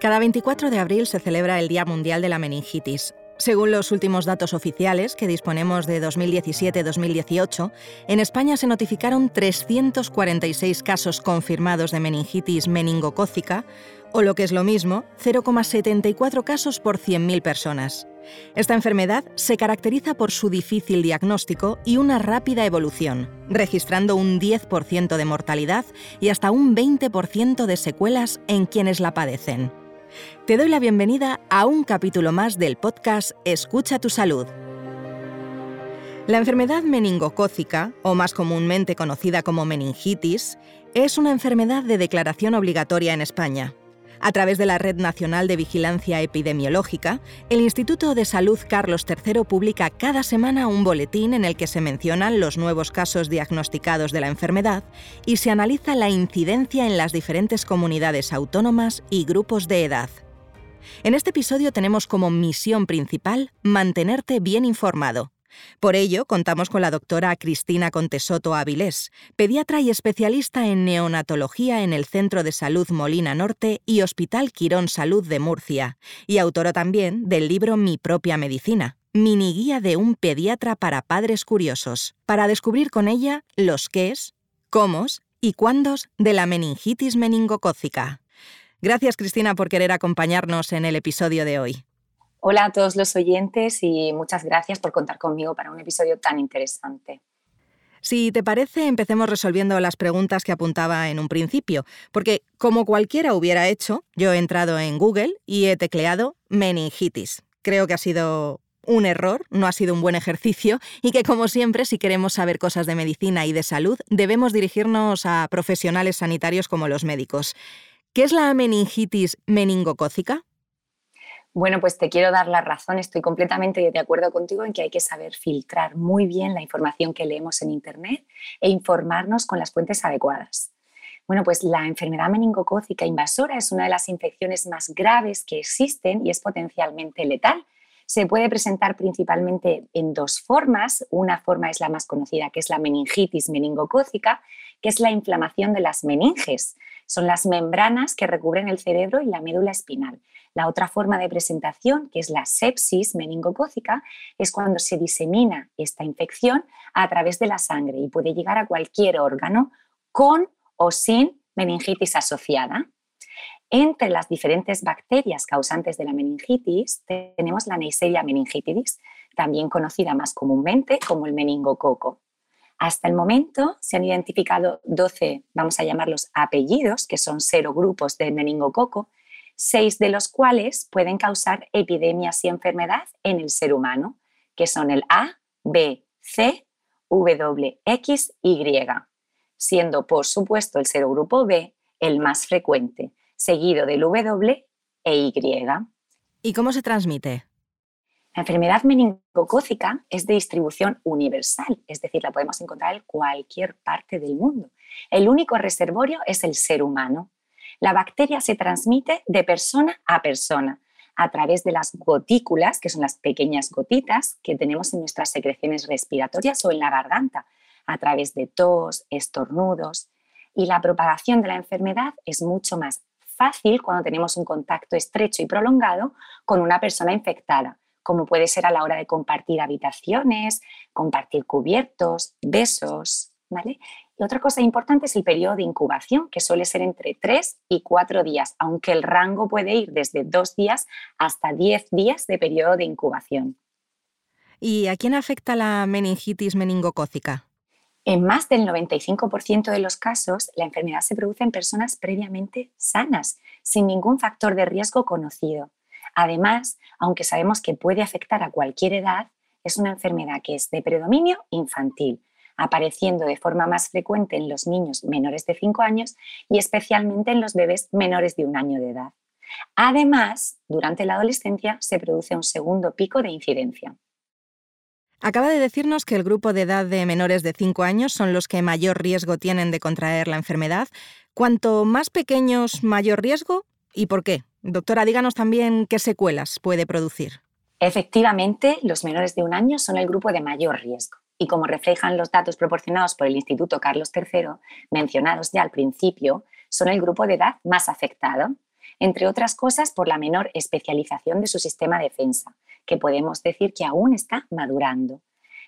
Cada 24 de abril se celebra el Día Mundial de la Meningitis. Según los últimos datos oficiales que disponemos de 2017-2018, en España se notificaron 346 casos confirmados de meningitis meningocócica, o lo que es lo mismo, 0,74 casos por 100.000 personas. Esta enfermedad se caracteriza por su difícil diagnóstico y una rápida evolución, registrando un 10% de mortalidad y hasta un 20% de secuelas en quienes la padecen. Te doy la bienvenida a un capítulo más del podcast Escucha tu salud. La enfermedad meningocócica, o más comúnmente conocida como meningitis, es una enfermedad de declaración obligatoria en España. A través de la Red Nacional de Vigilancia Epidemiológica, el Instituto de Salud Carlos III publica cada semana un boletín en el que se mencionan los nuevos casos diagnosticados de la enfermedad y se analiza la incidencia en las diferentes comunidades autónomas y grupos de edad. En este episodio tenemos como misión principal mantenerte bien informado. Por ello, contamos con la doctora Cristina Contesoto Avilés, pediatra y especialista en neonatología en el Centro de Salud Molina Norte y Hospital Quirón Salud de Murcia, y autora también del libro Mi propia medicina, mini guía de un pediatra para padres curiosos, para descubrir con ella los qués, cómo y cuándos de la meningitis meningocócica. Gracias, Cristina, por querer acompañarnos en el episodio de hoy. Hola a todos los oyentes y muchas gracias por contar conmigo para un episodio tan interesante. Si te parece, empecemos resolviendo las preguntas que apuntaba en un principio, porque como cualquiera hubiera hecho, yo he entrado en Google y he tecleado meningitis. Creo que ha sido un error, no ha sido un buen ejercicio y que como siempre, si queremos saber cosas de medicina y de salud, debemos dirigirnos a profesionales sanitarios como los médicos. ¿Qué es la meningitis meningocócica? Bueno, pues te quiero dar la razón, estoy completamente de acuerdo contigo en que hay que saber filtrar muy bien la información que leemos en Internet e informarnos con las fuentes adecuadas. Bueno, pues la enfermedad meningocócica invasora es una de las infecciones más graves que existen y es potencialmente letal. Se puede presentar principalmente en dos formas. Una forma es la más conocida, que es la meningitis meningocócica, que es la inflamación de las meninges. Son las membranas que recubren el cerebro y la médula espinal. La otra forma de presentación, que es la sepsis meningocócica, es cuando se disemina esta infección a través de la sangre y puede llegar a cualquier órgano con o sin meningitis asociada. Entre las diferentes bacterias causantes de la meningitis tenemos la Neisseria meningitidis, también conocida más comúnmente como el meningococo. Hasta el momento se han identificado 12, vamos a llamarlos apellidos, que son serogrupos de meningococo, seis de los cuales pueden causar epidemias y enfermedad en el ser humano, que son el A, B, C, W, X, Y, siendo por supuesto el serogrupo B el más frecuente, seguido del W e Y. ¿Y cómo se transmite? La enfermedad meningocócica es de distribución universal, es decir, la podemos encontrar en cualquier parte del mundo. El único reservorio es el ser humano. La bacteria se transmite de persona a persona a través de las gotículas, que son las pequeñas gotitas que tenemos en nuestras secreciones respiratorias o en la garganta, a través de tos, estornudos. Y la propagación de la enfermedad es mucho más fácil cuando tenemos un contacto estrecho y prolongado con una persona infectada, como puede ser a la hora de compartir habitaciones, compartir cubiertos, besos, ¿vale? Y otra cosa importante es el periodo de incubación, que suele ser entre 3 y 4 días, aunque el rango puede ir desde 2 días hasta 10 días de periodo de incubación. ¿Y a quién afecta la meningitis meningocócica? En más del 95% de los casos, la enfermedad se produce en personas previamente sanas, sin ningún factor de riesgo conocido. Además, aunque sabemos que puede afectar a cualquier edad, es una enfermedad que es de predominio infantil, apareciendo de forma más frecuente en los niños menores de 5 años y especialmente en los bebés menores de un año de edad. Además, durante la adolescencia se produce un segundo pico de incidencia. Acaba de decirnos que el grupo de edad de menores de 5 años son los que mayor riesgo tienen de contraer la enfermedad. Cuanto más pequeños, mayor riesgo. ¿Y por qué? Doctora, díganos también qué secuelas puede producir. Efectivamente, los menores de un año son el grupo de mayor riesgo y como reflejan los datos proporcionados por el Instituto Carlos III, mencionados ya al principio, son el grupo de edad más afectado. entre otras cosas por la menor especialización de su sistema de defensa, que podemos decir que aún está madurando.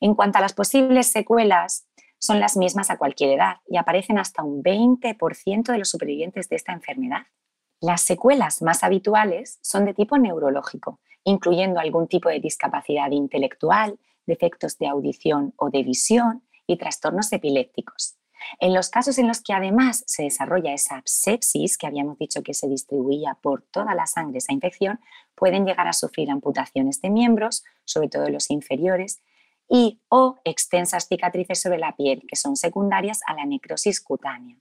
En cuanto a las posibles secuelas, son las mismas a cualquier edad y aparecen hasta un 20% de los supervivientes de esta enfermedad. Las secuelas más habituales son de tipo neurológico, incluyendo algún tipo de discapacidad intelectual, defectos de audición o de visión y trastornos epilépticos. En los casos en los que además se desarrolla esa sepsis, que habíamos dicho que se distribuía por toda la sangre esa infección, pueden llegar a sufrir amputaciones de miembros, sobre todo los inferiores, y o extensas cicatrices sobre la piel, que son secundarias a la necrosis cutánea.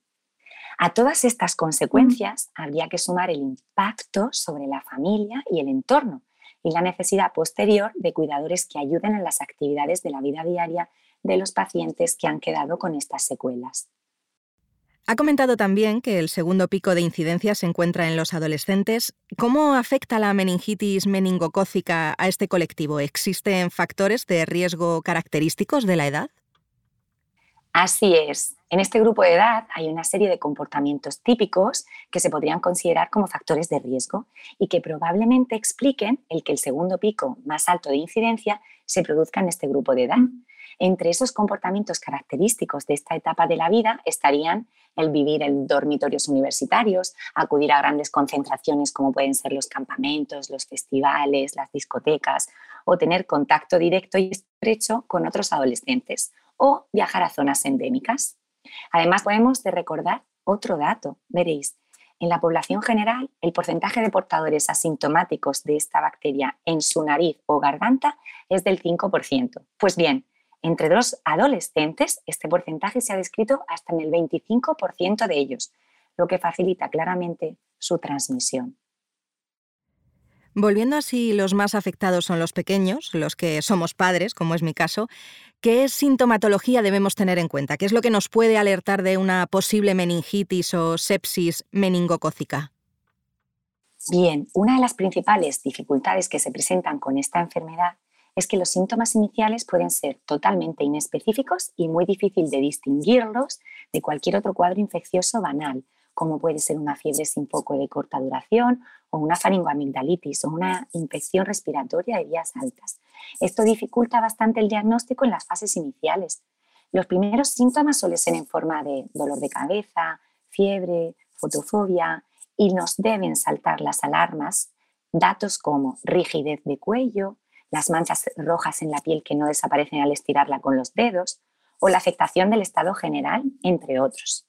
A todas estas consecuencias habría que sumar el impacto sobre la familia y el entorno y la necesidad posterior de cuidadores que ayuden en las actividades de la vida diaria de los pacientes que han quedado con estas secuelas. Ha comentado también que el segundo pico de incidencia se encuentra en los adolescentes. ¿Cómo afecta la meningitis meningocócica a este colectivo? ¿Existen factores de riesgo característicos de la edad? Así es. En este grupo de edad hay una serie de comportamientos típicos que se podrían considerar como factores de riesgo y que probablemente expliquen el que el segundo pico más alto de incidencia se produzca en este grupo de edad. Entre esos comportamientos característicos de esta etapa de la vida estarían el vivir en dormitorios universitarios, acudir a grandes concentraciones como pueden ser los campamentos, los festivales, las discotecas, o tener contacto directo y estrecho con otros adolescentes, o viajar a zonas endémicas. Además, podemos de recordar otro dato, veréis, en la población general, el porcentaje de portadores asintomáticos de esta bacteria en su nariz o garganta es del 5%. Pues bien, entre los adolescentes, este porcentaje se ha descrito hasta en el 25% de ellos, lo que facilita claramente su transmisión. Volviendo a si los más afectados son los pequeños, los que somos padres, como es mi caso, ¿qué sintomatología debemos tener en cuenta? ¿Qué es lo que nos puede alertar de una posible meningitis o sepsis meningocócica? Bien, una de las principales dificultades que se presentan con esta enfermedad es que los síntomas iniciales pueden ser totalmente inespecíficos y muy difícil de distinguirlos de cualquier otro cuadro infeccioso banal, como puede ser una fiebre sin foco de corta duración o una faringoamigdalitis o una infección respiratoria de vías altas. Esto dificulta bastante el diagnóstico en las fases iniciales. Los primeros síntomas suelen ser en forma de dolor de cabeza, fiebre, fotofobia y nos deben saltar las alarmas datos como rigidez de cuello, las manchas rojas en la piel que no desaparecen al estirarla con los dedos o la afectación del estado general, entre otros.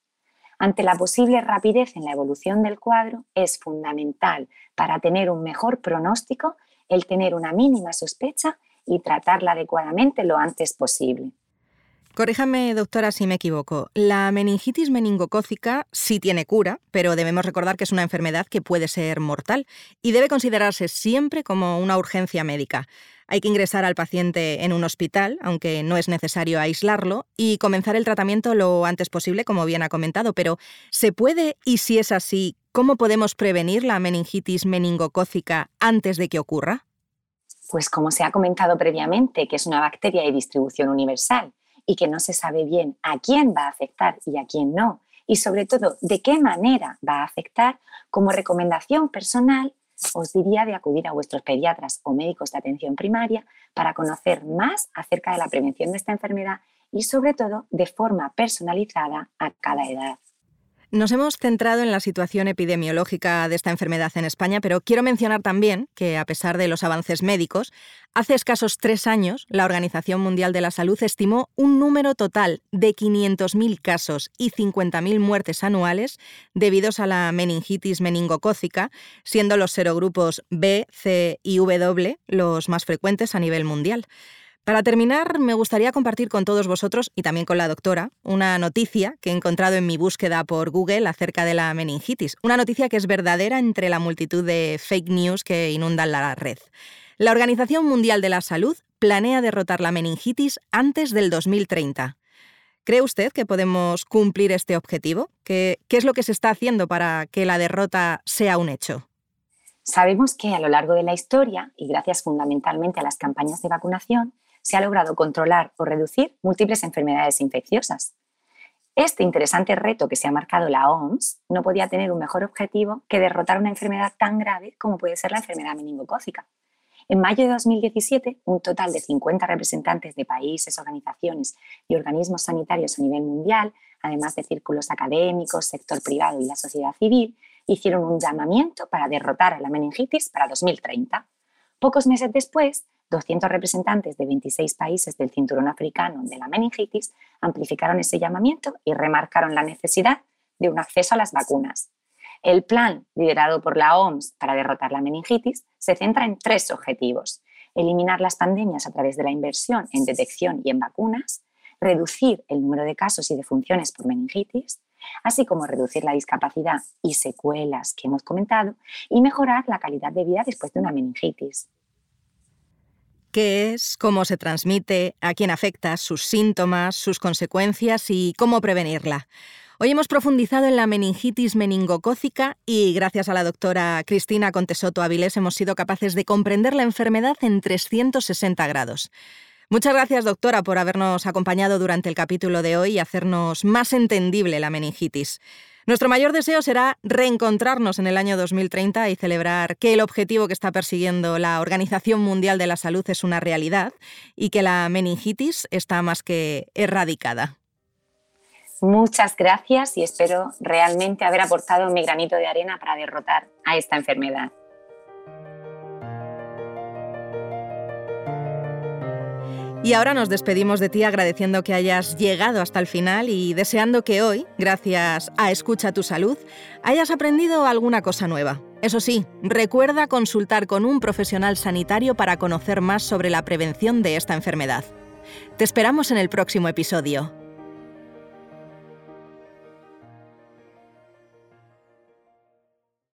Ante la posible rapidez en la evolución del cuadro, es fundamental para tener un mejor pronóstico el tener una mínima sospecha y tratarla adecuadamente lo antes posible. Corríjame, doctora, si me equivoco. La meningitis meningocócica sí tiene cura, pero debemos recordar que es una enfermedad que puede ser mortal y debe considerarse siempre como una urgencia médica. Hay que ingresar al paciente en un hospital, aunque no es necesario aislarlo, y comenzar el tratamiento lo antes posible, como bien ha comentado. Pero, ¿se puede, y si es así, cómo podemos prevenir la meningitis meningocócica antes de que ocurra? Pues como se ha comentado previamente, que es una bacteria de distribución universal y que no se sabe bien a quién va a afectar y a quién no, y sobre todo de qué manera va a afectar, como recomendación personal os diría de acudir a vuestros pediatras o médicos de atención primaria para conocer más acerca de la prevención de esta enfermedad y sobre todo de forma personalizada a cada edad. Nos hemos centrado en la situación epidemiológica de esta enfermedad en España, pero quiero mencionar también que, a pesar de los avances médicos, hace escasos tres años la Organización Mundial de la Salud estimó un número total de 500.000 casos y 50.000 muertes anuales debidos a la meningitis meningocócica, siendo los serogrupos B, C y W los más frecuentes a nivel mundial. Para terminar, me gustaría compartir con todos vosotros y también con la doctora una noticia que he encontrado en mi búsqueda por Google acerca de la meningitis, una noticia que es verdadera entre la multitud de fake news que inundan la red. La Organización Mundial de la Salud planea derrotar la meningitis antes del 2030. ¿Cree usted que podemos cumplir este objetivo? ¿Qué, ¿Qué, es lo que se está haciendo para que la derrota sea un hecho? Sabemos que a lo largo de la historia, y gracias fundamentalmente a las campañas de vacunación, se ha logrado controlar o reducir múltiples enfermedades infecciosas. Este interesante reto que se ha marcado la OMS no podía tener un mejor objetivo que derrotar una enfermedad tan grave como puede ser la enfermedad meningocócica. En mayo de 2017, un total de 50 representantes de países, organizaciones y organismos sanitarios a nivel mundial, además de círculos académicos, sector privado y la sociedad civil, hicieron un llamamiento para derrotar a la meningitis para 2030. Pocos meses después, 200 representantes de 26 países del cinturón africano de la meningitis amplificaron ese llamamiento y remarcaron la necesidad de un acceso a las vacunas. El plan liderado por la OMS para derrotar la meningitis se centra en tres objetivos. Eliminar las pandemias a través de la inversión en detección y en vacunas, reducir el número de casos y defunciones por meningitis, así como reducir la discapacidad y secuelas que hemos comentado y mejorar la calidad de vida después de una meningitis qué es, cómo se transmite, a quién afecta, sus síntomas, sus consecuencias y cómo prevenirla. Hoy hemos profundizado en la meningitis meningocócica y gracias a la doctora Cristina Contesoto Avilés hemos sido capaces de comprender la enfermedad en 360 grados. Muchas gracias, doctora, por habernos acompañado durante el capítulo de hoy y hacernos más entendible la meningitis. Nuestro mayor deseo será reencontrarnos en el año 2030 y celebrar que el objetivo que está persiguiendo la Organización Mundial de la Salud es una realidad y que la meningitis está más que erradicada. Muchas gracias y espero realmente haber aportado mi granito de arena para derrotar a esta enfermedad. Y ahora nos despedimos de ti agradeciendo que hayas llegado hasta el final y deseando que hoy, gracias a Escucha tu Salud, hayas aprendido alguna cosa nueva. Eso sí, recuerda consultar con un profesional sanitario para conocer más sobre la prevención de esta enfermedad. Te esperamos en el próximo episodio.